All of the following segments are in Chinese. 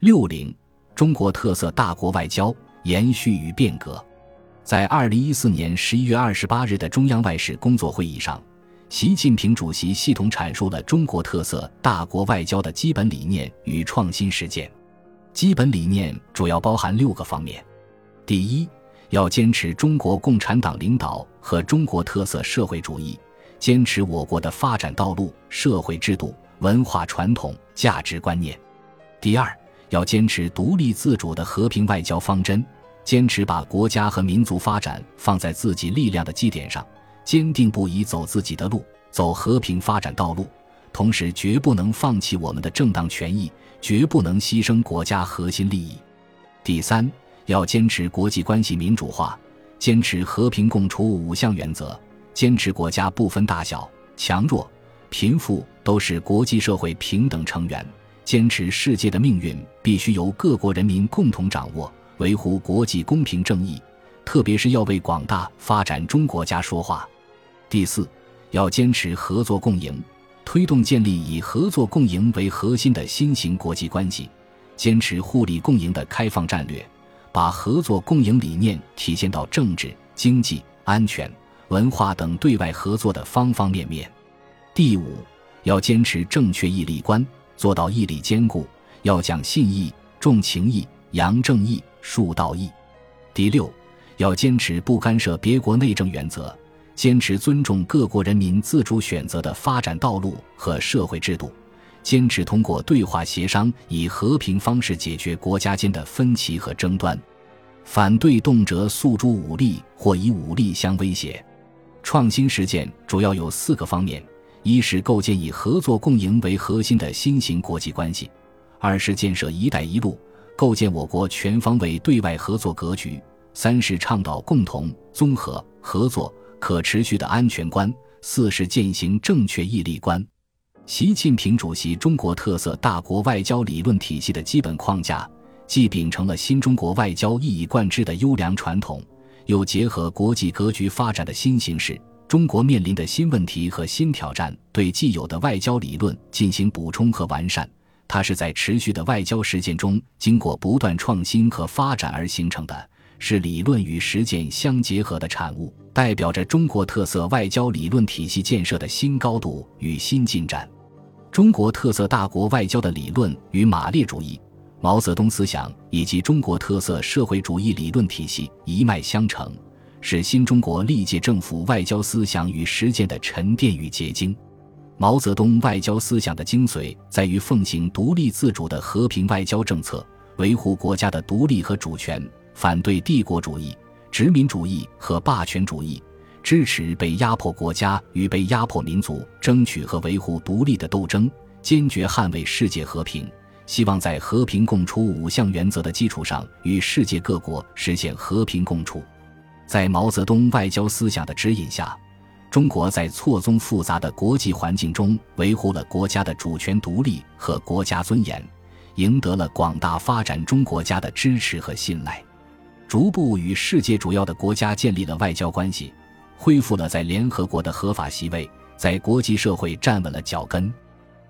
六零，中国特色大国外交延续与变革。在二零一四年十一月二十八日的中央外事工作会议上，习近平主席系统阐述了中国特色大国外交的基本理念与创新实践。基本理念主要包含六个方面：第一，要坚持中国共产党领导和中国特色社会主义，坚持我国的发展道路、社会制度、文化传统、价值观念；第二，要坚持独立自主的和平外交方针。坚持把国家和民族发展放在自己力量的基点上，坚定不移走自己的路，走和平发展道路。同时，绝不能放弃我们的正当权益，绝不能牺牲国家核心利益。第三，要坚持国际关系民主化，坚持和平共处五项原则，坚持国家不分大小、强弱、贫富都是国际社会平等成员，坚持世界的命运必须由各国人民共同掌握。维护国际公平正义，特别是要为广大发展中国家说话。第四，要坚持合作共赢，推动建立以合作共赢为核心的新型国际关系，坚持互利共赢的开放战略，把合作共赢理念体现到政治、经济、安全、文化等对外合作的方方面面。第五，要坚持正确义利观，做到义理兼顾，要讲信义、重情义、扬正义。树道义，第六，要坚持不干涉别国内政原则，坚持尊重各国人民自主选择的发展道路和社会制度，坚持通过对话协商以和平方式解决国家间的分歧和争端，反对动辄诉诸武力或以武力相威胁。创新实践主要有四个方面：一是构建以合作共赢为核心的新型国际关系；二是建设“一带一路”。构建我国全方位对外合作格局。三是倡导共同、综合、合作、可持续的安全观。四是践行正确义利观。习近平主席中国特色大国外交理论体系的基本框架，既秉承了新中国外交一以贯之的优良传统，又结合国际格局发展的新形势、中国面临的新问题和新挑战，对既有的外交理论进行补充和完善。它是在持续的外交实践中经过不断创新和发展而形成的，是理论与实践相结合的产物，代表着中国特色外交理论体系建设的新高度与新进展。中国特色大国外交的理论与马列主义、毛泽东思想以及中国特色社会主义理论体系一脉相承，是新中国历届政府外交思想与实践的沉淀与结晶。毛泽东外交思想的精髓在于奉行独立自主的和平外交政策，维护国家的独立和主权，反对帝国主义、殖民主义和霸权主义，支持被压迫国家与被压迫民族争取和维护独立的斗争，坚决捍卫世界和平。希望在和平共处五项原则的基础上，与世界各国实现和平共处。在毛泽东外交思想的指引下。中国在错综复杂的国际环境中维护了国家的主权独立和国家尊严，赢得了广大发展中国家的支持和信赖，逐步与世界主要的国家建立了外交关系，恢复了在联合国的合法席位，在国际社会站稳了脚跟。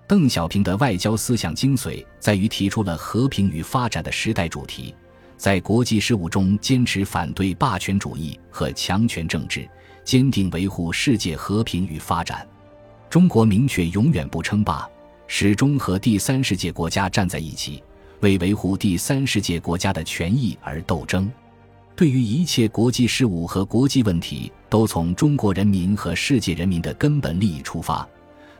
邓小平的外交思想精髓在于提出了和平与发展的时代主题，在国际事务中坚持反对霸权主义和强权政治。坚定维护世界和平与发展，中国明确永远不称霸，始终和第三世界国家站在一起，为维护第三世界国家的权益而斗争。对于一切国际事务和国际问题，都从中国人民和世界人民的根本利益出发，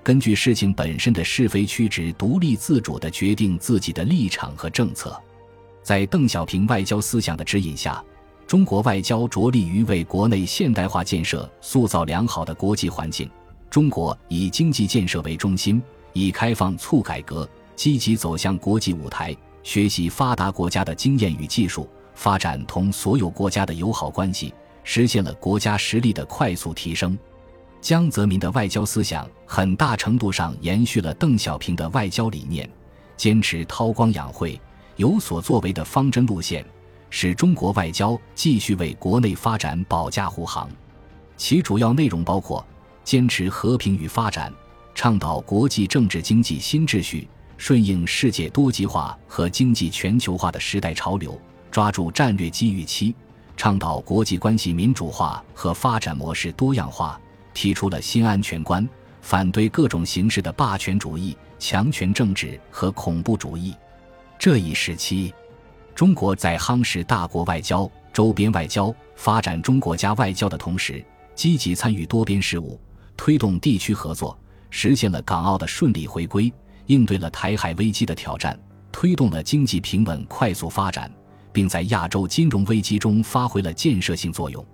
根据事情本身的是非曲直，独立自主地决定自己的立场和政策。在邓小平外交思想的指引下。中国外交着力于为国内现代化建设塑造良好的国际环境。中国以经济建设为中心，以开放促改革，积极走向国际舞台，学习发达国家的经验与技术，发展同所有国家的友好关系，实现了国家实力的快速提升。江泽民的外交思想很大程度上延续了邓小平的外交理念，坚持韬光养晦、有所作为的方针路线。使中国外交继续为国内发展保驾护航，其主要内容包括：坚持和平与发展，倡导国际政治经济新秩序，顺应世界多极化和经济全球化的时代潮流，抓住战略机遇期，倡导国际关系民主化和发展模式多样化，提出了新安全观，反对各种形式的霸权主义、强权政治和恐怖主义。这一时期，中国在夯实大国外交、周边外交、发展中国家外交的同时，积极参与多边事务，推动地区合作，实现了港澳的顺利回归。应对了台海危机的挑战，推动了经济平稳快速发展，并在亚洲金融危机中发挥了建设性作用。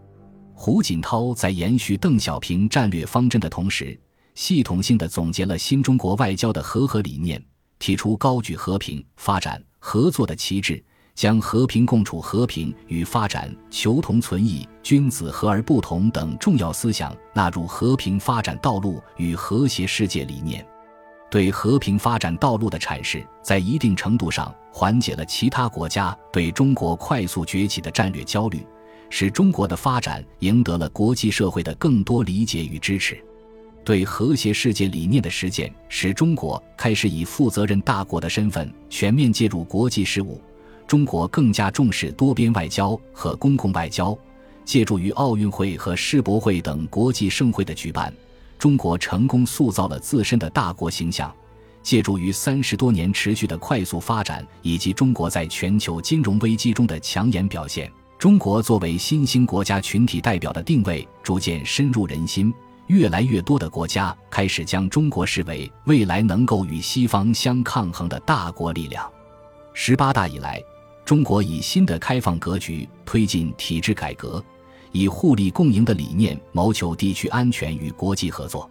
胡锦涛在延续邓小平战略方针的同时，系统性的总结了新中国外交的和合理念，提出高举和平、发展、合作的旗帜，将和平共处、和平与发展求同存异、君子和而不同等重要思想纳入和平发展道路与和谐世界理念。对和平发展道路的阐释，在一定程度上缓解了其他国家对中国快速崛起的战略焦虑，使中国的发展赢得了国际社会的更多理解与支持。对和谐世界理念的实践，使中国开始以负责任大国的身份全面介入国际事务。中国更加重视多边外交和公共外交，借助于奥运会和世博会等国际盛会的举办。中国成功塑造了自身的大国形象，借助于三十多年持续的快速发展，以及中国在全球金融危机中的抢眼表现，中国作为新兴国家群体代表的定位逐渐深入人心。越来越多的国家开始将中国视为未来能够与西方相抗衡的大国力量。十八大以来，中国以新的开放格局推进体制改革。以互利共赢的理念谋求地区安全与国际合作，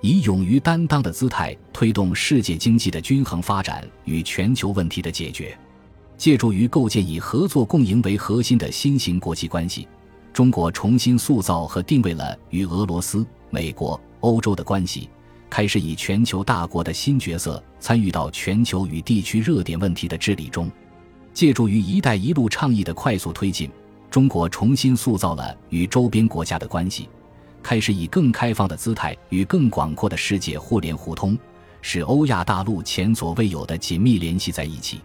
以勇于担当的姿态推动世界经济的均衡发展与全球问题的解决。借助于构建以合作共赢为核心的新型国际关系，中国重新塑造和定位了与俄罗斯、美国、欧洲的关系，开始以全球大国的新角色参与到全球与地区热点问题的治理中。借助于“一带一路”倡议的快速推进。中国重新塑造了与周边国家的关系，开始以更开放的姿态与更广阔的世界互联互通，使欧亚大陆前所未有的紧密联系在一起。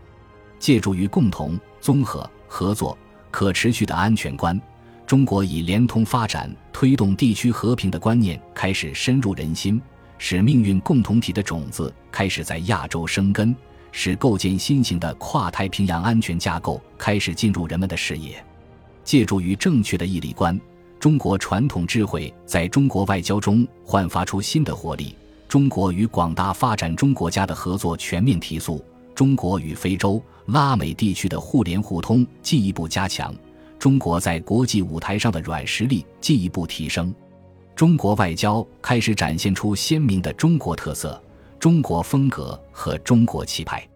借助于共同、综合、合作、可持续的安全观，中国以联通发展推动地区和平的观念开始深入人心，使命运共同体的种子开始在亚洲生根，使构建新型的跨太平洋安全架构开始进入人们的视野。借助于正确的义利观，中国传统智慧在中国外交中焕发出新的活力。中国与广大发展中国家的合作全面提速，中国与非洲、拉美地区的互联互通进一步加强，中国在国际舞台上的软实力进一步提升。中国外交开始展现出鲜明的中国特色、中国风格和中国气派。